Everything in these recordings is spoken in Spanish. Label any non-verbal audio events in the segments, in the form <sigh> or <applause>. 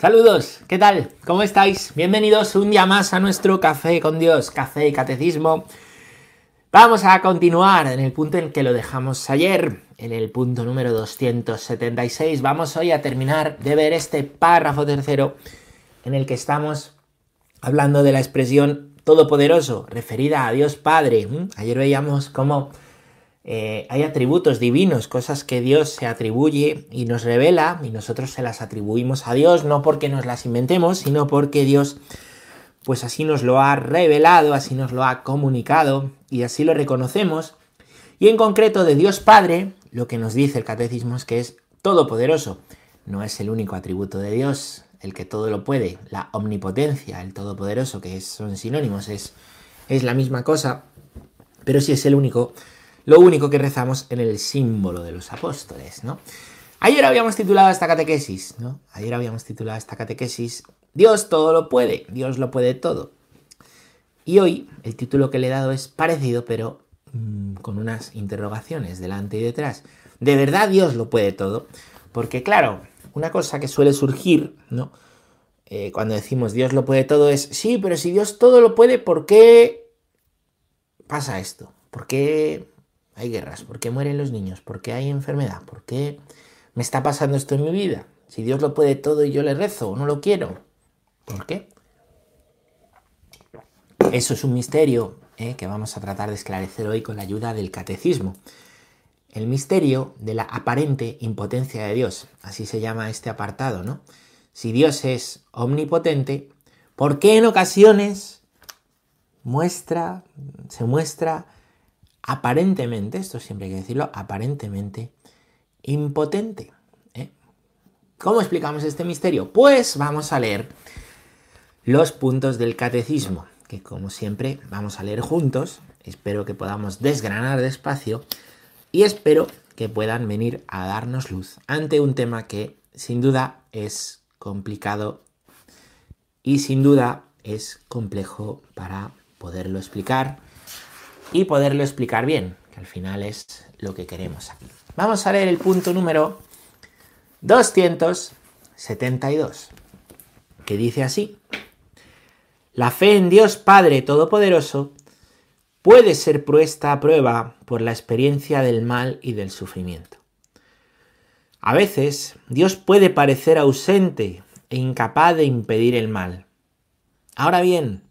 Saludos, ¿qué tal? ¿Cómo estáis? Bienvenidos un día más a nuestro Café con Dios, Café y Catecismo. Vamos a continuar en el punto en que lo dejamos ayer, en el punto número 276. Vamos hoy a terminar de ver este párrafo tercero en el que estamos hablando de la expresión todopoderoso, referida a Dios Padre. Ayer veíamos cómo eh, hay atributos divinos, cosas que Dios se atribuye y nos revela y nosotros se las atribuimos a Dios, no porque nos las inventemos, sino porque Dios pues así nos lo ha revelado, así nos lo ha comunicado y así lo reconocemos. Y en concreto de Dios Padre, lo que nos dice el catecismo es que es todopoderoso. No es el único atributo de Dios, el que todo lo puede, la omnipotencia, el todopoderoso, que son sinónimos, es, es la misma cosa, pero sí es el único lo único que rezamos en el símbolo de los apóstoles, ¿no? Ayer habíamos titulado esta catequesis, ¿no? Ayer habíamos titulado esta catequesis Dios todo lo puede, Dios lo puede todo. Y hoy el título que le he dado es parecido, pero mmm, con unas interrogaciones delante y detrás. ¿De verdad Dios lo puede todo? Porque claro, una cosa que suele surgir, ¿no? Eh, cuando decimos Dios lo puede todo es, sí, pero si Dios todo lo puede, ¿por qué pasa esto? ¿Por qué hay guerras? ¿Por qué mueren los niños? ¿Por qué hay enfermedad? ¿Por qué me está pasando esto en mi vida? Si Dios lo puede todo y yo le rezo, no lo quiero. ¿Por qué? Eso es un misterio ¿eh? que vamos a tratar de esclarecer hoy con la ayuda del catecismo. El misterio de la aparente impotencia de Dios, así se llama este apartado, ¿no? Si Dios es omnipotente, ¿por qué en ocasiones muestra, se muestra aparentemente, esto siempre hay que decirlo, aparentemente impotente. ¿eh? ¿Cómo explicamos este misterio? Pues vamos a leer los puntos del catecismo, que como siempre vamos a leer juntos. Espero que podamos desgranar despacio y espero que puedan venir a darnos luz ante un tema que sin duda es complicado y sin duda es complejo para poderlo explicar y poderlo explicar bien, que al final es lo que queremos aquí. Vamos a leer el punto número 272, que dice así. La fe en Dios Padre Todopoderoso puede ser puesta a prueba por la experiencia del mal y del sufrimiento. A veces Dios puede parecer ausente e incapaz de impedir el mal. Ahora bien,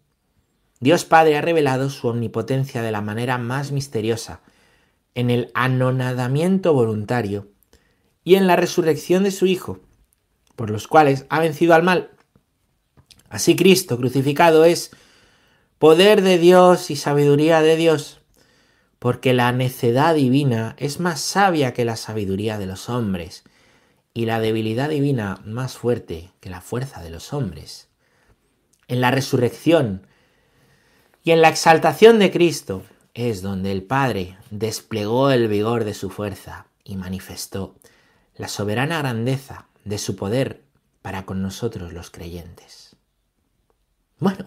Dios Padre ha revelado su omnipotencia de la manera más misteriosa, en el anonadamiento voluntario y en la resurrección de su Hijo, por los cuales ha vencido al mal. Así Cristo crucificado es poder de Dios y sabiduría de Dios, porque la necedad divina es más sabia que la sabiduría de los hombres, y la debilidad divina más fuerte que la fuerza de los hombres. En la resurrección, y en la exaltación de Cristo es donde el Padre desplegó el vigor de su fuerza y manifestó la soberana grandeza de su poder para con nosotros los creyentes. Bueno,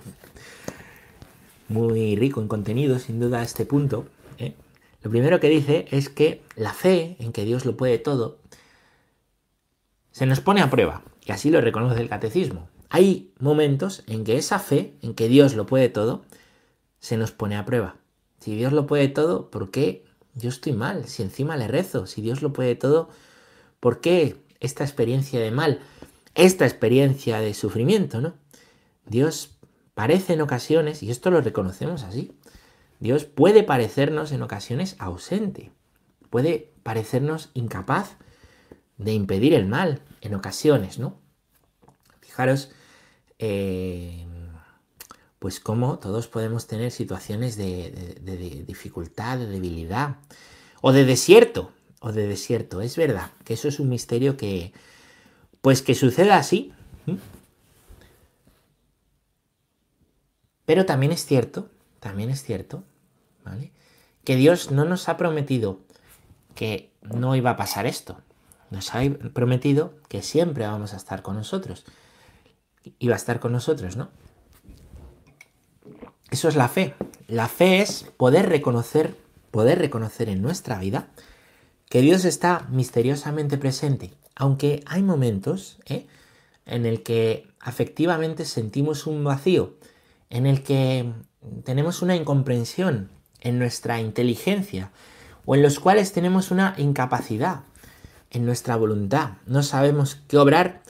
muy rico en contenido, sin duda, este punto. ¿eh? Lo primero que dice es que la fe en que Dios lo puede todo se nos pone a prueba, y así lo reconoce el catecismo. Hay momentos en que esa fe en que Dios lo puede todo se nos pone a prueba. Si Dios lo puede todo, ¿por qué yo estoy mal? Si encima le rezo, si Dios lo puede todo, ¿por qué esta experiencia de mal? Esta experiencia de sufrimiento, ¿no? Dios parece en ocasiones, y esto lo reconocemos así, Dios puede parecernos en ocasiones ausente, puede parecernos incapaz de impedir el mal en ocasiones, ¿no? Fijaros, eh, pues como todos podemos tener situaciones de, dificultad, de debilidad, o de desierto, o de desierto. Es verdad que eso es un misterio que, pues que suceda así. Pero también es cierto, también es cierto, ¿vale? Que Dios no nos ha prometido que no iba a pasar esto. Nos ha prometido que siempre vamos a estar con nosotros. Iba a estar con nosotros, ¿no? Eso es la fe. La fe es poder reconocer, poder reconocer en nuestra vida que Dios está misteriosamente presente. Aunque hay momentos, ¿eh? en el que afectivamente sentimos un vacío, en el que tenemos una incomprensión en nuestra inteligencia o en los cuales tenemos una incapacidad en nuestra voluntad. No sabemos qué obrar,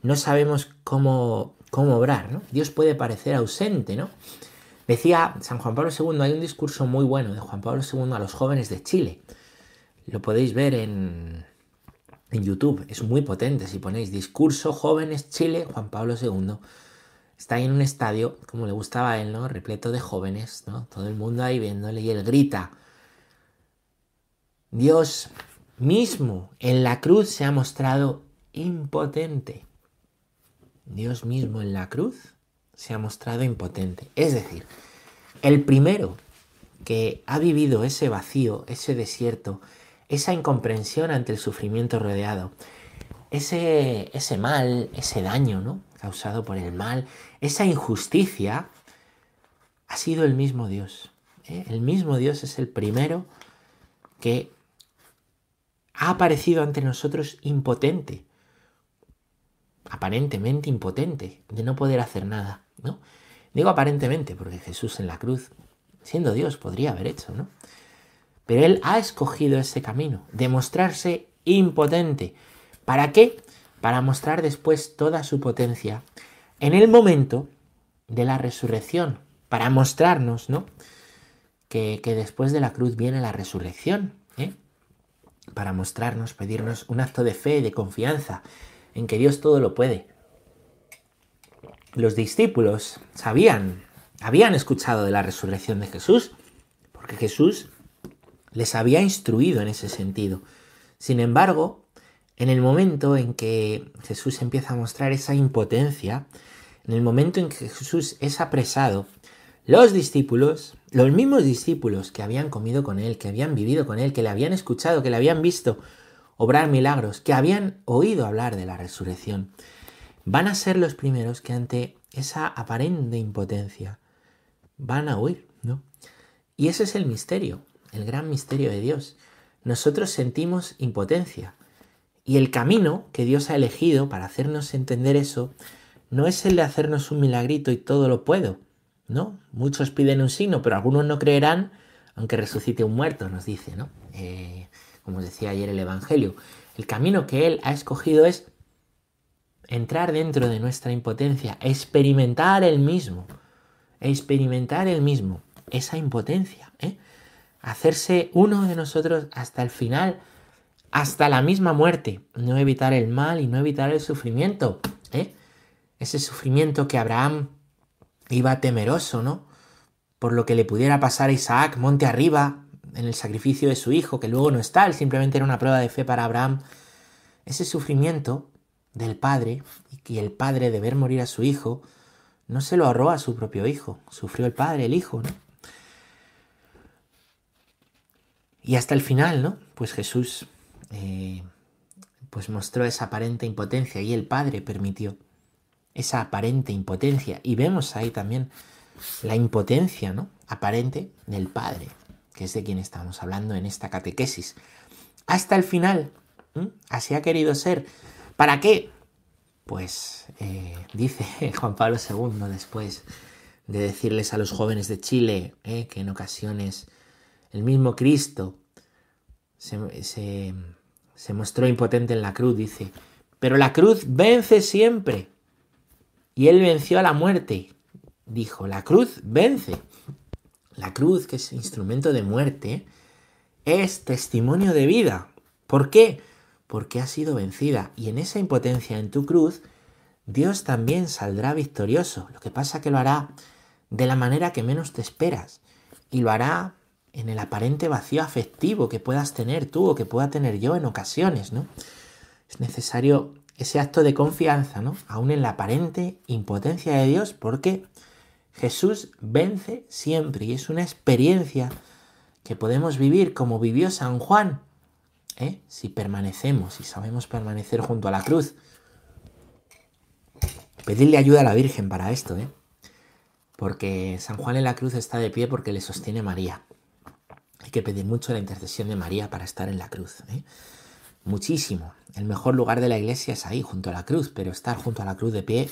no sabemos cómo, cómo obrar. Dios puede parecer ausente, ¿no? Decía San Juan Pablo II, hay un discurso muy bueno de Juan Pablo II a los jóvenes de Chile. Lo podéis ver en, YouTube, es muy potente. Si ponéis discurso jóvenes Chile, Juan Pablo II, está ahí en un estadio, como le gustaba a él, ¿no? Repleto de jóvenes, ¿no? Todo el mundo ahí viéndole y él grita. Dios mismo en la cruz se ha mostrado impotente. Dios mismo en la cruz se ha mostrado impotente. Es decir, el primero que ha vivido ese vacío, ese desierto, esa incomprensión ante el sufrimiento rodeado, ese, ese mal, ese daño ¿no? causado por el mal, esa injusticia, ha sido el mismo Dios. ¿eh? El mismo Dios es el primero que ha aparecido ante nosotros impotente, aparentemente impotente, de no poder hacer nada, ¿no? Digo aparentemente porque Jesús en la cruz, siendo Dios, podría haber hecho, ¿no? Pero Él ha escogido ese camino, de mostrarse impotente. ¿Para qué? Para mostrar después toda su potencia en el momento de la resurrección, para mostrarnos, ¿no? Que, que después de la cruz viene la resurrección, ¿eh? Para mostrarnos, pedirnos un acto de fe, de confianza, en que Dios todo lo puede. Los discípulos sabían, habían escuchado de la resurrección de Jesús, porque Jesús les había instruido en ese sentido. Sin embargo, en el momento en que Jesús empieza a mostrar esa impotencia, en el momento en que Jesús es apresado, los discípulos, los mismos discípulos que habían comido con él, que habían vivido con él, que le habían escuchado, que le habían visto obrar milagros, que habían oído hablar de la resurrección, van a ser los primeros que ante esa aparente impotencia van a huir, ¿no? Y ese es el misterio, el gran misterio de Dios. Nosotros sentimos impotencia y el camino que Dios ha elegido para hacernos entender eso no es el de hacernos un milagrito y todo lo puedo, ¿no? Muchos piden un signo, pero algunos no creerán aunque resucite un muerto, nos dice, ¿no? Eh, como decía ayer el Evangelio. El camino que Él ha escogido es entrar dentro de nuestra impotencia, experimentar el mismo, experimentar el mismo, esa impotencia, ¿eh? hacerse uno de nosotros hasta el final, hasta la misma muerte, no evitar el mal y no evitar el sufrimiento, ¿eh? ese sufrimiento que Abraham iba temeroso, ¿no? Por lo que le pudiera pasar a Isaac monte arriba, en el sacrificio de su hijo, que luego no está, él simplemente era una prueba de fe para Abraham, ese sufrimiento del padre y el padre de ver morir a su hijo no se lo ahorró a su propio hijo, sufrió el padre, el hijo, ¿no? Y hasta el final, ¿no? Pues Jesús eh, pues mostró esa aparente impotencia y el Padre permitió esa aparente impotencia. Y vemos ahí también la impotencia, ¿no? Aparente del Padre que es de quien estamos hablando en esta catequesis. Hasta el final. Así ha querido ser. ¿Para qué? Pues eh, dice <laughs> Juan Pablo II después de decirles a los jóvenes de Chile eh, que en ocasiones el mismo Cristo se, se mostró impotente en la cruz, dice, pero la cruz vence siempre. Y él venció a la muerte. Dijo, la cruz vence. La cruz, que es instrumento de muerte, es testimonio de vida. ¿Por qué? Porque ha sido vencida. Y en esa impotencia en tu cruz, Dios también saldrá victorioso. Lo que pasa que lo hará de la manera que menos te esperas. Y lo hará en el aparente vacío afectivo que puedas tener tú o que pueda tener yo en ocasiones, ¿no? Es necesario ese acto de confianza, ¿no? Aún en la aparente impotencia de Dios, porque Jesús vence siempre y es una experiencia que podemos vivir como vivió San Juan, ¿eh? si permanecemos y sabemos permanecer junto a la cruz. Pedirle ayuda a la Virgen para esto, ¿eh? porque San Juan en la cruz está de pie porque le sostiene María. Hay que pedir mucho la intercesión de María para estar en la cruz. ¿eh? muchísimo. El mejor lugar de la iglesia es ahí, junto a la cruz, pero estar junto a la cruz de pie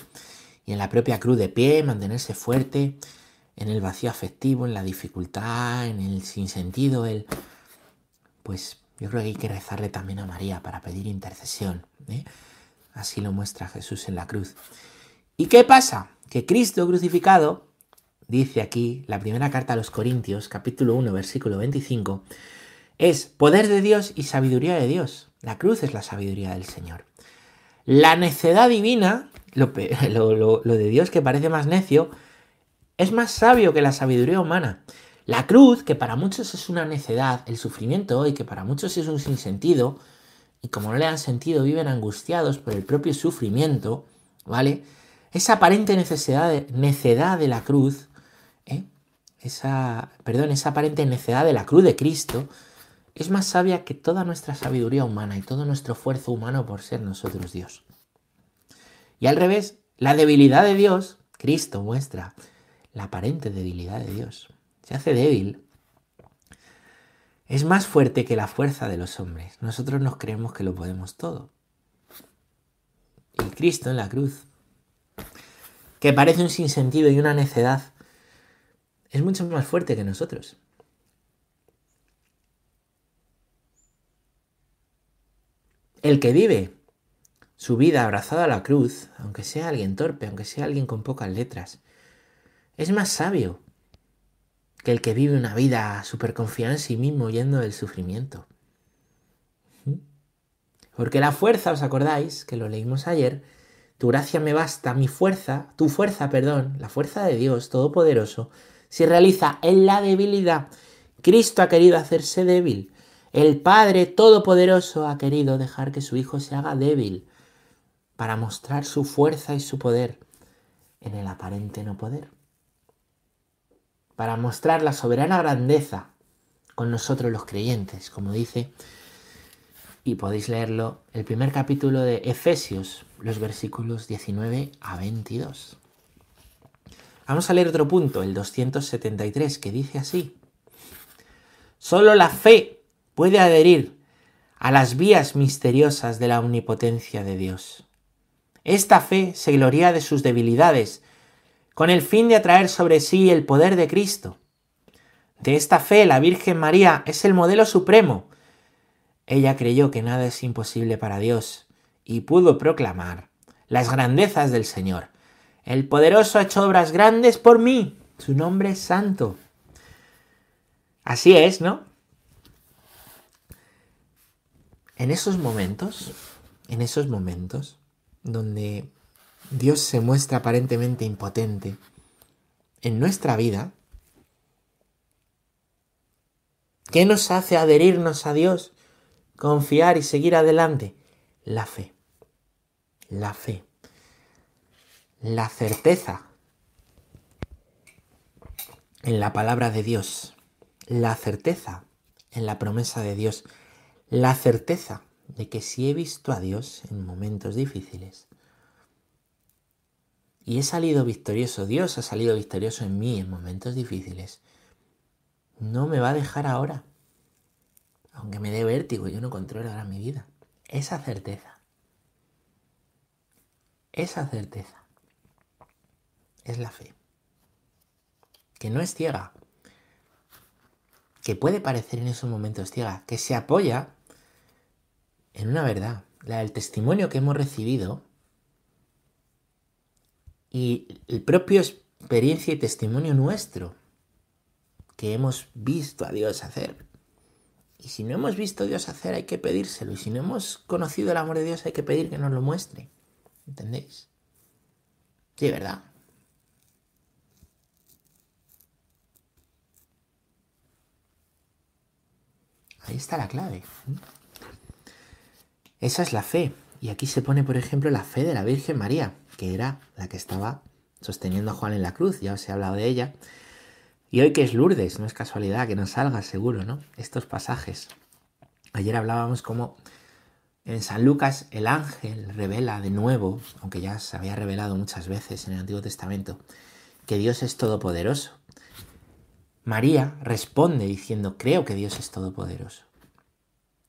y en la propia cruz de pie, mantenerse fuerte en el vacío afectivo, en la dificultad, en el sinsentido, el... Pues yo creo que hay que rezarle también a María para pedir intercesión. ¿eh? Así lo muestra Jesús en la cruz. ¿Y qué pasa? Que Cristo crucificado, dice aquí la primera carta a los Corintios, capítulo 1, versículo 25, es poder de Dios y sabiduría de Dios. La cruz es la sabiduría del Señor. La necedad divina, lo, <laughs> de Dios que parece más necio, es más sabio que la sabiduría humana. La cruz, que para muchos es una necedad, el sufrimiento hoy, que para muchos es un sinsentido, y como no le dan sentido viven angustiados por el propio sufrimiento, ¿vale? Esa aparente necesidad de, necedad de la cruz, ¿eh? esa, perdón, esa aparente necedad de la cruz de Cristo, es más sabia que toda nuestra sabiduría humana y todo nuestro esfuerzo humano por ser nosotros Dios. Y al revés, la debilidad de Dios, Cristo muestra la aparente debilidad de Dios. Se hace débil. Es más fuerte que la fuerza de los hombres. Nosotros nos creemos que lo podemos todo. Y Cristo en la cruz, que parece un sinsentido y una necedad, es mucho más fuerte que nosotros. El que vive su vida abrazado a la cruz, aunque sea alguien torpe, aunque sea alguien con pocas letras, es más sabio que el que vive una vida súper confiada en sí mismo yendo del sufrimiento. Porque la fuerza, ¿os acordáis? Que lo leímos ayer, tu gracia me basta, mi fuerza, tu fuerza, perdón, la fuerza de Dios Todopoderoso, se realiza en la debilidad. Cristo ha querido hacerse débil el Padre Todopoderoso ha querido dejar que su Hijo se haga débil para mostrar su fuerza y su poder en el aparente no poder. Para mostrar la soberana grandeza con nosotros los creyentes, como dice, y podéis leerlo, el primer capítulo de Efesios, los versículos 19 a 22. Vamos a leer otro punto, el 273, que dice así. Solo la fe puede adherir a las vías misteriosas de la omnipotencia de Dios. Esta fe se gloria de sus debilidades, con el fin de atraer sobre sí el poder de Cristo. De esta fe la Virgen María es el modelo supremo. Ella creyó que nada es imposible para Dios y pudo proclamar las grandezas del Señor. El poderoso ha hecho obras grandes por mí. Su nombre es santo. Así es, ¿no? En esos momentos, en esos momentos donde Dios se muestra aparentemente impotente en nuestra vida, ¿qué nos hace adherirnos a Dios, confiar y seguir adelante? La fe, la fe, la certeza en la palabra de Dios, la certeza en la promesa de Dios, la certeza de que si he visto a Dios en momentos difíciles y he salido victorioso, Dios ha salido victorioso en mí en momentos difíciles, no me va a dejar ahora, aunque me dé vértigo, yo no controlo ahora mi vida. Esa certeza, esa certeza es la fe, que no es ciega, que puede parecer en esos momentos ciega, que se apoya en una verdad, la del testimonio que hemos recibido y el propio experiencia y testimonio nuestro que hemos visto a Dios hacer. Y si no hemos visto a Dios hacer, hay que pedírselo. Y si no hemos conocido el amor de Dios, hay que pedir que nos lo muestre. ¿Entendéis? Sí, ¿verdad? Ahí está la clave. Esa es la fe. Y aquí se pone, por ejemplo, la fe de la Virgen María, que era la que estaba sosteniendo a Juan en la cruz, ya os he hablado de ella. Y hoy que es Lourdes, no es casualidad que nos salga seguro, ¿no? Estos pasajes. Ayer hablábamos como en San Lucas el ángel revela de nuevo, aunque ya se había revelado muchas veces en el Antiguo Testamento, que Dios es todopoderoso. María responde diciendo, creo que Dios es todopoderoso.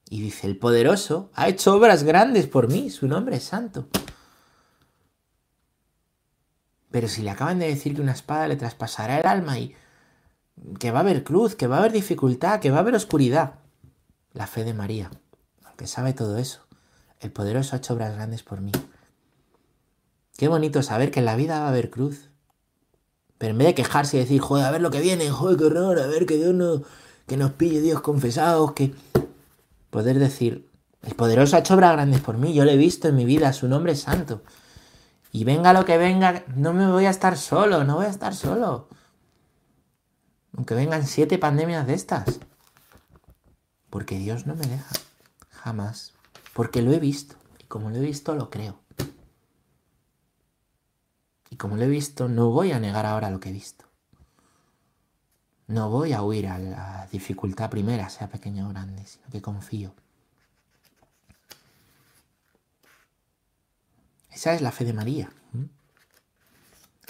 Y dice, el poderoso ha hecho obras grandes por mí, su nombre es santo. Pero si le acaban de decir que una espada le traspasará el alma y que va a haber cruz, que va a haber dificultad, que va a haber oscuridad, la fe de María, aunque sabe todo eso, el poderoso ha hecho obras grandes por mí. Qué bonito saber que en la vida va a haber cruz. Pero en vez de quejarse y decir, joder, a ver lo que viene, joder, qué horror, a ver que Dios no, que nos pille Dios confesados, que poder decir, el poderoso ha hecho obras grandes por mí, yo lo he visto en mi vida, su nombre es santo. Y venga lo que venga, no me voy a estar solo, no voy a estar solo. Aunque vengan siete pandemias de estas. Porque Dios no me deja. Jamás. Porque lo he visto. Y como lo he visto, lo creo. Y como lo he visto, no voy a negar ahora lo que he visto. No voy a huir a la dificultad primera, sea pequeña o grande, sino que confío. Esa es la fe de María.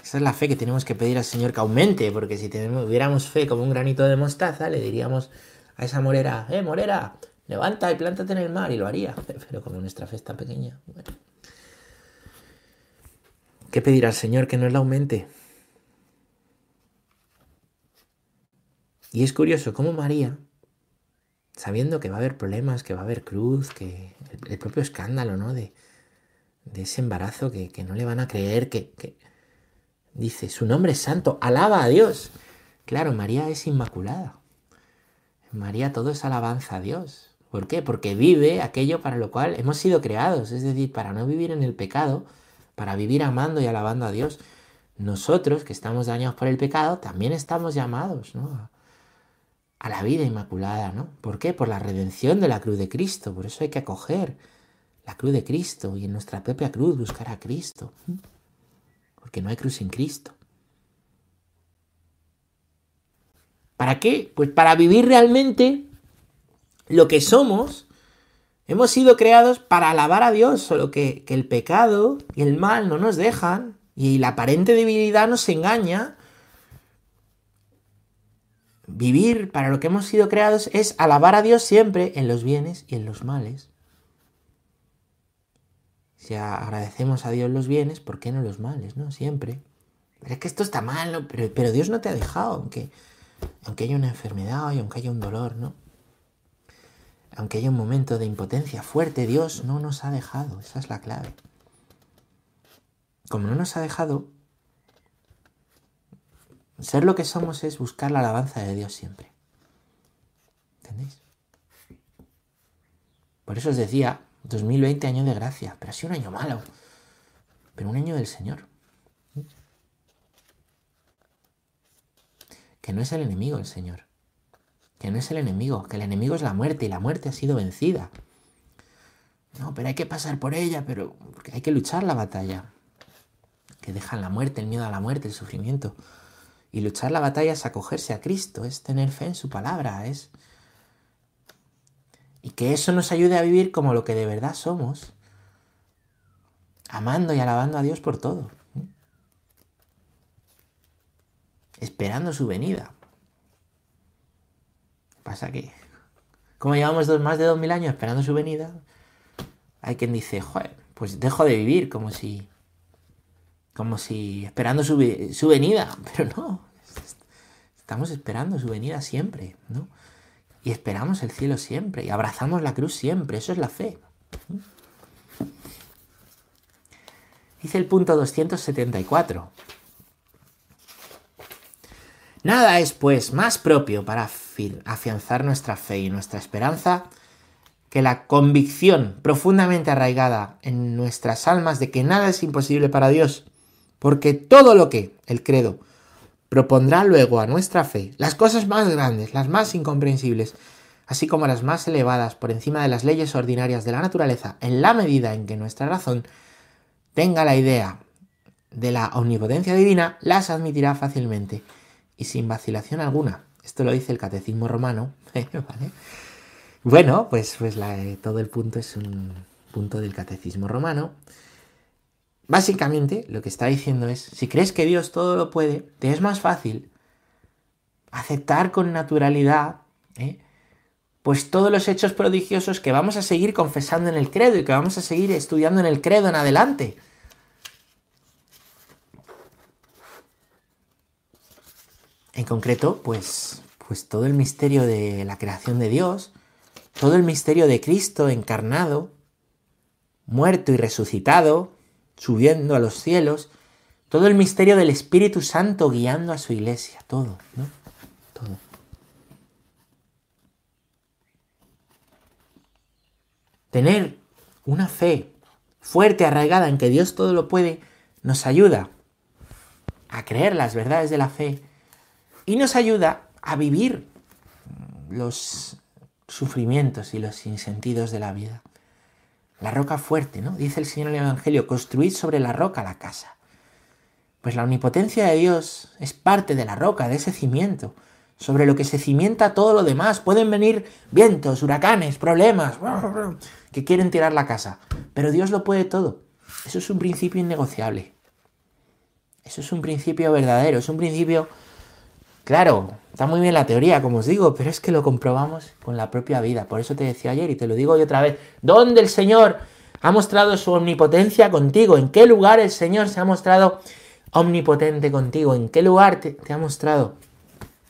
Esa es la fe que tenemos que pedir al Señor que aumente, porque si tuviéramos fe como un granito de mostaza, le diríamos a esa morera, eh, morera, levanta y plántate en el mar, y lo haría. <laughs> Pero como nuestra fe es tan pequeña, bueno. ¿Qué pedir al Señor que nos la aumente? Y es curioso cómo María, sabiendo que va a haber problemas, que va a haber cruz, que el, propio escándalo, ¿no? De, de ese embarazo que, no le van a creer, que, que, dice, su nombre es santo, alaba a Dios. Claro, María es inmaculada. María todo es alabanza a Dios. ¿Por qué? Porque vive aquello para lo cual hemos sido creados, es decir, para no vivir en el pecado, para vivir amando y alabando a Dios. Nosotros, que estamos dañados por el pecado, también estamos llamados ¿no? a la vida inmaculada. ¿no? ¿Por qué? Por la redención de la cruz de Cristo. Por eso hay que acoger la cruz de Cristo y en nuestra propia cruz buscar a Cristo. Porque no hay cruz sin Cristo. ¿Para qué? Pues para vivir realmente lo que somos Hemos sido creados para alabar a Dios, solo que, el pecado y el mal no nos dejan y la aparente debilidad nos engaña. Vivir para lo que hemos sido creados es alabar a Dios siempre en los bienes y en los males. Si agradecemos a Dios los bienes, ¿por qué no los males? ¿No? Siempre. Pero es que esto está mal, pero, Dios no te ha dejado, aunque, aunque haya una enfermedad y aunque haya un dolor, ¿no? aunque haya un momento de impotencia fuerte, Dios no nos ha dejado. Esa es la clave. Como no nos ha dejado, ser lo que somos es buscar la alabanza de Dios siempre. ¿Entendéis? Por eso os decía, 2020 año de gracia, pero ha sido un año malo, pero un año del Señor. Que no es el enemigo el Señor que no es el enemigo, que el enemigo es la muerte y la muerte ha sido vencida. No, pero hay que pasar por ella, pero hay que luchar la batalla. Que dejan la muerte, el miedo a la muerte, el sufrimiento. Y luchar la batalla es acogerse a Cristo, es tener fe en su palabra, es... Y que eso nos ayude a vivir como lo que de verdad somos, amando y alabando a Dios por todo. Esperando su venida. Pasa que, como llevamos dos, más de dos mil años esperando su venida, hay quien dice, joder, pues dejo de vivir como si, como si esperando su, su venida, <laughs> pero no, estamos esperando su venida siempre, ¿no? Y esperamos el cielo siempre, y abrazamos la cruz siempre, eso es la fe. Dice el punto 274. Nada es, pues, más propio para afianzar nuestra fe y nuestra esperanza que la convicción profundamente arraigada en nuestras almas de que nada es imposible para Dios, porque todo lo que el credo propondrá luego a nuestra fe, las cosas más grandes, las más incomprensibles, así como las más elevadas por encima de las leyes ordinarias de la naturaleza, en la medida en que nuestra razón tenga la idea de la omnipotencia divina, las admitirá fácilmente y sin vacilación alguna. Esto lo dice el catecismo romano. <laughs> Bueno, pues, pues eh, todo el punto es un punto del catecismo romano. Básicamente lo que está diciendo es, si crees que Dios todo lo puede, te es más fácil aceptar con naturalidad, ¿eh? pues todos los hechos prodigiosos que vamos a seguir confesando en el credo y que vamos a seguir estudiando en el credo en adelante. En concreto, pues, pues todo el misterio de la creación de Dios, todo el misterio de Cristo encarnado, muerto y resucitado, subiendo a los cielos, todo el misterio del Espíritu Santo guiando a su iglesia, todo, ¿no? Todo. Tener una fe fuerte, arraigada en que Dios todo lo puede, nos ayuda a creer las verdades de la fe y nos ayuda a vivir los sufrimientos y los sinsentidos de la vida. La roca fuerte, ¿no? Dice el Señor en el Evangelio, construid sobre la roca la casa. Pues la omnipotencia de Dios es parte de la roca, de ese cimiento, sobre lo que se cimienta todo lo demás. Pueden venir vientos, huracanes, problemas, <laughs> que quieren tirar la casa, pero Dios lo puede todo. Eso es un principio innegociable. Eso es un principio verdadero, es un principio Claro, está muy bien la teoría, como os digo, pero es que lo comprobamos con la propia vida. Por eso te decía ayer y te lo digo hoy otra vez. ¿Dónde el Señor ha mostrado su omnipotencia contigo? ¿En qué lugar el Señor se ha mostrado omnipotente contigo? ¿En qué lugar te, ha mostrado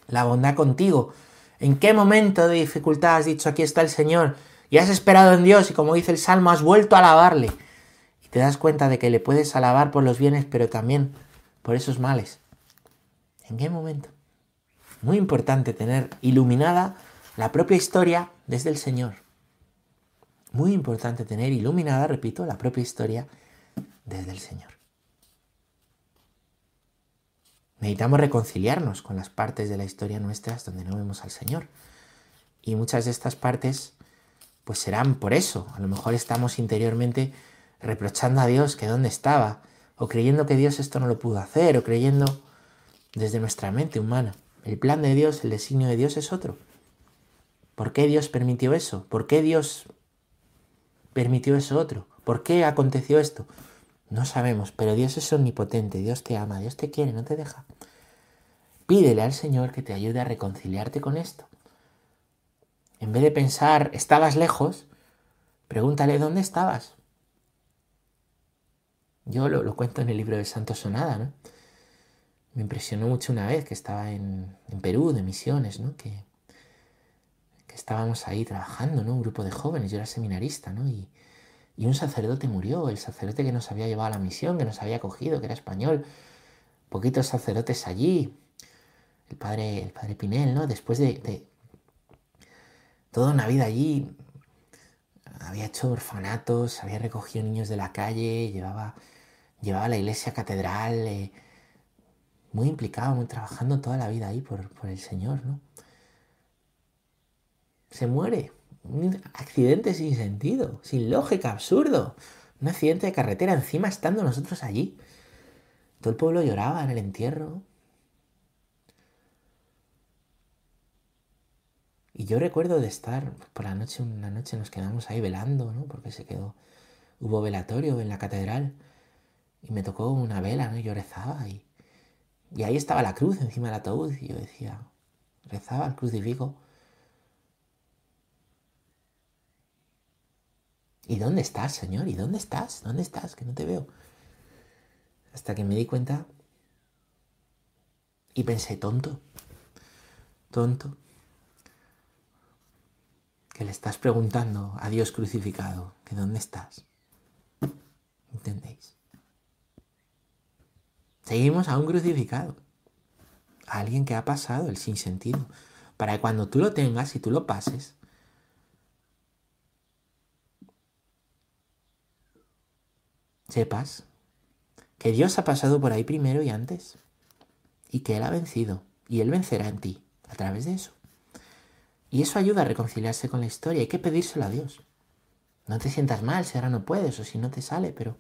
la bondad contigo? ¿En qué momento de dificultad has dicho aquí está el Señor? Y has esperado en Dios y como dice el Salmo, has vuelto a alabarle. Y te das cuenta de que le puedes alabar por los bienes, pero también por esos males. ¿En qué momento? Muy importante tener iluminada la propia historia desde el Señor. Muy importante tener iluminada, repito, la propia historia desde el Señor. Necesitamos reconciliarnos con las partes de la historia nuestras donde no vemos al Señor. Y muchas de estas partes pues serán por eso. A lo mejor estamos interiormente reprochando a Dios que dónde estaba, o creyendo que Dios esto no lo pudo hacer, o creyendo desde nuestra mente humana. El plan de Dios, el designio de Dios es otro. ¿Por qué Dios permitió eso? ¿Por qué Dios permitió eso otro? ¿Por qué aconteció esto? No sabemos, pero Dios es omnipotente, Dios te ama, Dios te quiere, no te deja. Pídele al Señor que te ayude a reconciliarte con esto. En vez de pensar, estabas lejos, pregúntale dónde estabas. Yo lo, lo cuento en el libro de Santo Sonada, ¿no? Me impresionó mucho una vez que estaba en, Perú de misiones, ¿no? Que, estábamos ahí trabajando, ¿no? Un grupo de jóvenes, yo era seminarista, ¿no? Y, un sacerdote murió, el sacerdote que nos había llevado a la misión, que nos había acogido, que era español. Poquitos sacerdotes allí, el padre, el padre Pinel, ¿no? Después de, de toda una vida allí, había hecho orfanatos, había recogido niños de la calle, llevaba, llevaba la iglesia catedral, eh, muy implicado, muy trabajando toda la vida ahí por, por el Señor, ¿no? Se muere. Un accidente sin sentido, sin lógica, absurdo. Un accidente de carretera encima estando nosotros allí. Todo el pueblo lloraba en el entierro. Y yo recuerdo de estar por la noche, una noche nos quedamos ahí velando, ¿no? Porque se quedó, hubo velatorio en la catedral y me tocó una vela, ¿no? Y yo y, y ahí estaba la cruz encima del ataúd y yo decía, rezaba el crucifijo. ¿Y dónde estás, Señor? ¿Y dónde estás? ¿Dónde estás? Que no te veo. Hasta que me di cuenta y pensé, tonto, tonto, que le estás preguntando a Dios crucificado que dónde estás. ¿Entendéis? Seguimos a un crucificado, a alguien que ha pasado el sinsentido, para que cuando tú lo tengas y tú lo pases, sepas que Dios ha pasado por ahí primero y antes, y que Él ha vencido, y Él vencerá en ti a través de eso. Y eso ayuda a reconciliarse con la historia, hay que pedírselo a Dios. No te sientas mal si ahora no puedes o si no te sale, pero,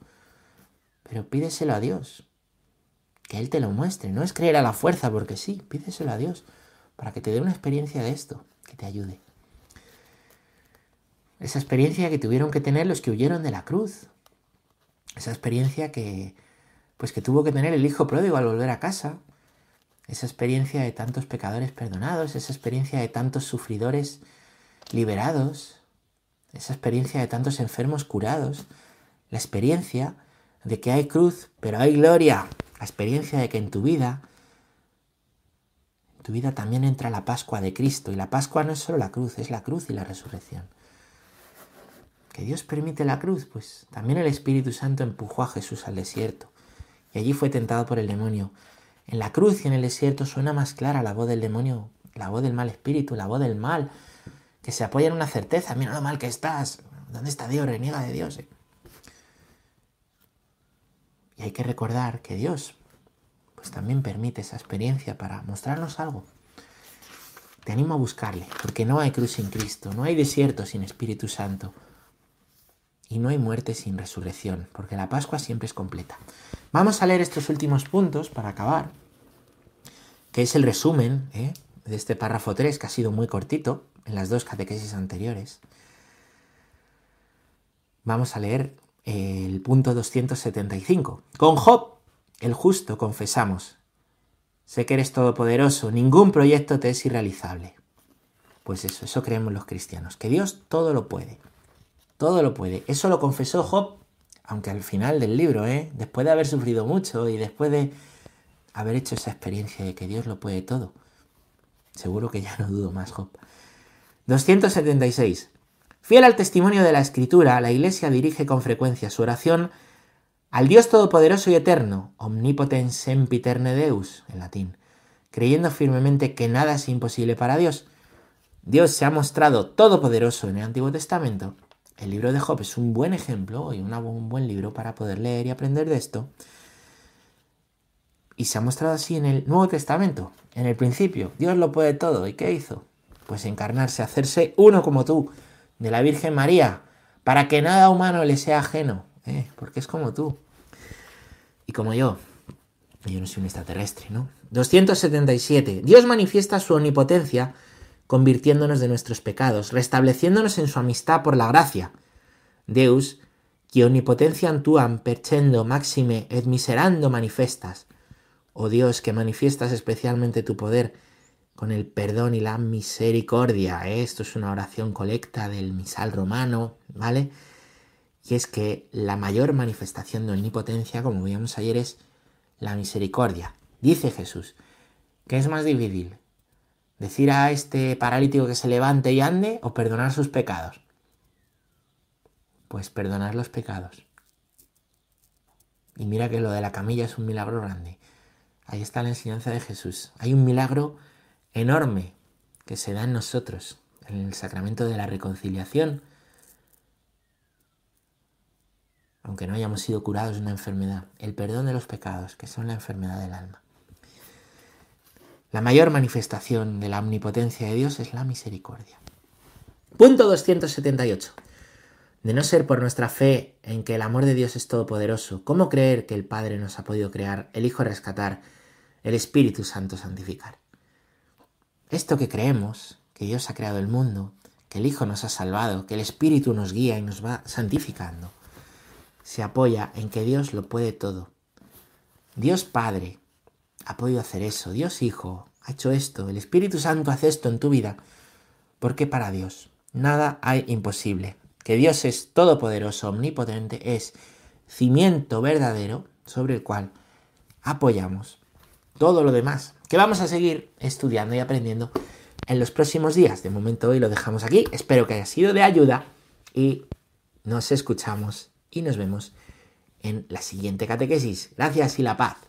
pero pídeselo a Dios que Él te lo muestre. No es creer a la fuerza porque sí, pídeselo a Dios para que te dé una experiencia de esto, que te ayude. Esa experiencia que tuvieron que tener los que huyeron de la cruz. Esa experiencia que, pues que tuvo que tener el hijo pródigo al volver a casa. Esa experiencia de tantos pecadores perdonados, esa experiencia de tantos sufridores liberados, esa experiencia de tantos enfermos curados, la experiencia de que hay cruz, pero hay gloria, la experiencia de que en tu vida, en tu vida también entra la Pascua de Cristo, y la Pascua no es solo la cruz, es la cruz y la resurrección. Que Dios permite la cruz, pues también el Espíritu Santo empujó a Jesús al desierto, y allí fue tentado por el demonio. En la cruz y en el desierto suena más clara la voz del demonio, la voz del mal espíritu, la voz del mal, que se apoya en una certeza, mira lo mal que estás, ¿dónde está Dios? Reniega de Dios. Y hay que recordar que Dios pues también permite esa experiencia para mostrarnos algo. Te animo a buscarle, porque no hay cruz sin Cristo, no hay desierto sin Espíritu Santo y no hay muerte sin resurrección, porque la Pascua siempre es completa. Vamos a leer estos últimos puntos para acabar, que es el resumen ¿eh? de este párrafo 3, que ha sido muy cortito en las dos catequesis anteriores. Vamos a leer el punto 275. Con Job, el justo, confesamos, sé que eres todopoderoso, ningún proyecto te es irrealizable. Pues eso, eso creemos los cristianos, que Dios todo lo puede, todo lo puede. Eso lo confesó Job, aunque al final del libro, ¿eh? después de haber sufrido mucho y después de haber hecho esa experiencia de que Dios lo puede todo. Seguro que ya no dudo más, Job. 276. Fiel al testimonio de la Escritura, la Iglesia dirige con frecuencia su oración al Dios Todopoderoso y Eterno, omnipotens sempiterne Deus, en latín, creyendo firmemente que nada es imposible para Dios. Dios se ha mostrado todopoderoso en el Antiguo Testamento. El libro de Job es un buen ejemplo y un buen libro para poder leer y aprender de esto. Y se ha mostrado así en el Nuevo Testamento. En el principio, Dios lo puede todo. ¿Y qué hizo? Pues encarnarse, hacerse uno como tú de la Virgen María, para que nada humano le sea ajeno, ¿eh? porque es como tú y como yo. Yo no soy un extraterrestre, ¿no? 277. Dios manifiesta su omnipotencia convirtiéndonos de nuestros pecados, restableciéndonos en su amistad por la gracia. Deus, que omnipotencia tuam percendo maxime et miserando manifestas. Oh Dios, que manifiestas especialmente tu poder con el perdón y la misericordia. ¿eh? Esto es una oración colecta del misal romano, ¿vale? Y es que la mayor manifestación de omnipotencia, como veíamos ayer, es la misericordia. Dice Jesús, ¿qué es más difícil? ¿Decir a este paralítico que se levante y ande o perdonar sus pecados? Pues perdonar los pecados. Y mira que lo de la camilla es un milagro grande. Ahí está la enseñanza de Jesús. Hay un milagro enorme que se da en nosotros, en el sacramento de la reconciliación, aunque no hayamos sido curados de una enfermedad, el perdón de los pecados, que son la enfermedad del alma. La mayor manifestación de la omnipotencia de Dios es la misericordia. Punto 278. De no ser por nuestra fe en que el amor de Dios es todopoderoso, ¿cómo creer que el Padre nos ha podido crear, el Hijo rescatar, el Espíritu Santo santificar? Esto que creemos, que Dios ha creado el mundo, que el Hijo nos ha salvado, que el Espíritu nos guía y nos va santificando, se apoya en que Dios lo puede todo. Dios Padre ha podido hacer eso, Dios Hijo ha hecho esto, el Espíritu Santo hace esto en tu vida, porque para Dios nada hay imposible. Que Dios es todopoderoso, omnipotente, es cimiento verdadero sobre el cual apoyamos todo lo demás que vamos a seguir estudiando y aprendiendo en los próximos días. De momento hoy lo dejamos aquí. Espero que haya sido de ayuda y nos escuchamos y nos vemos en la siguiente catequesis. Gracias y la paz.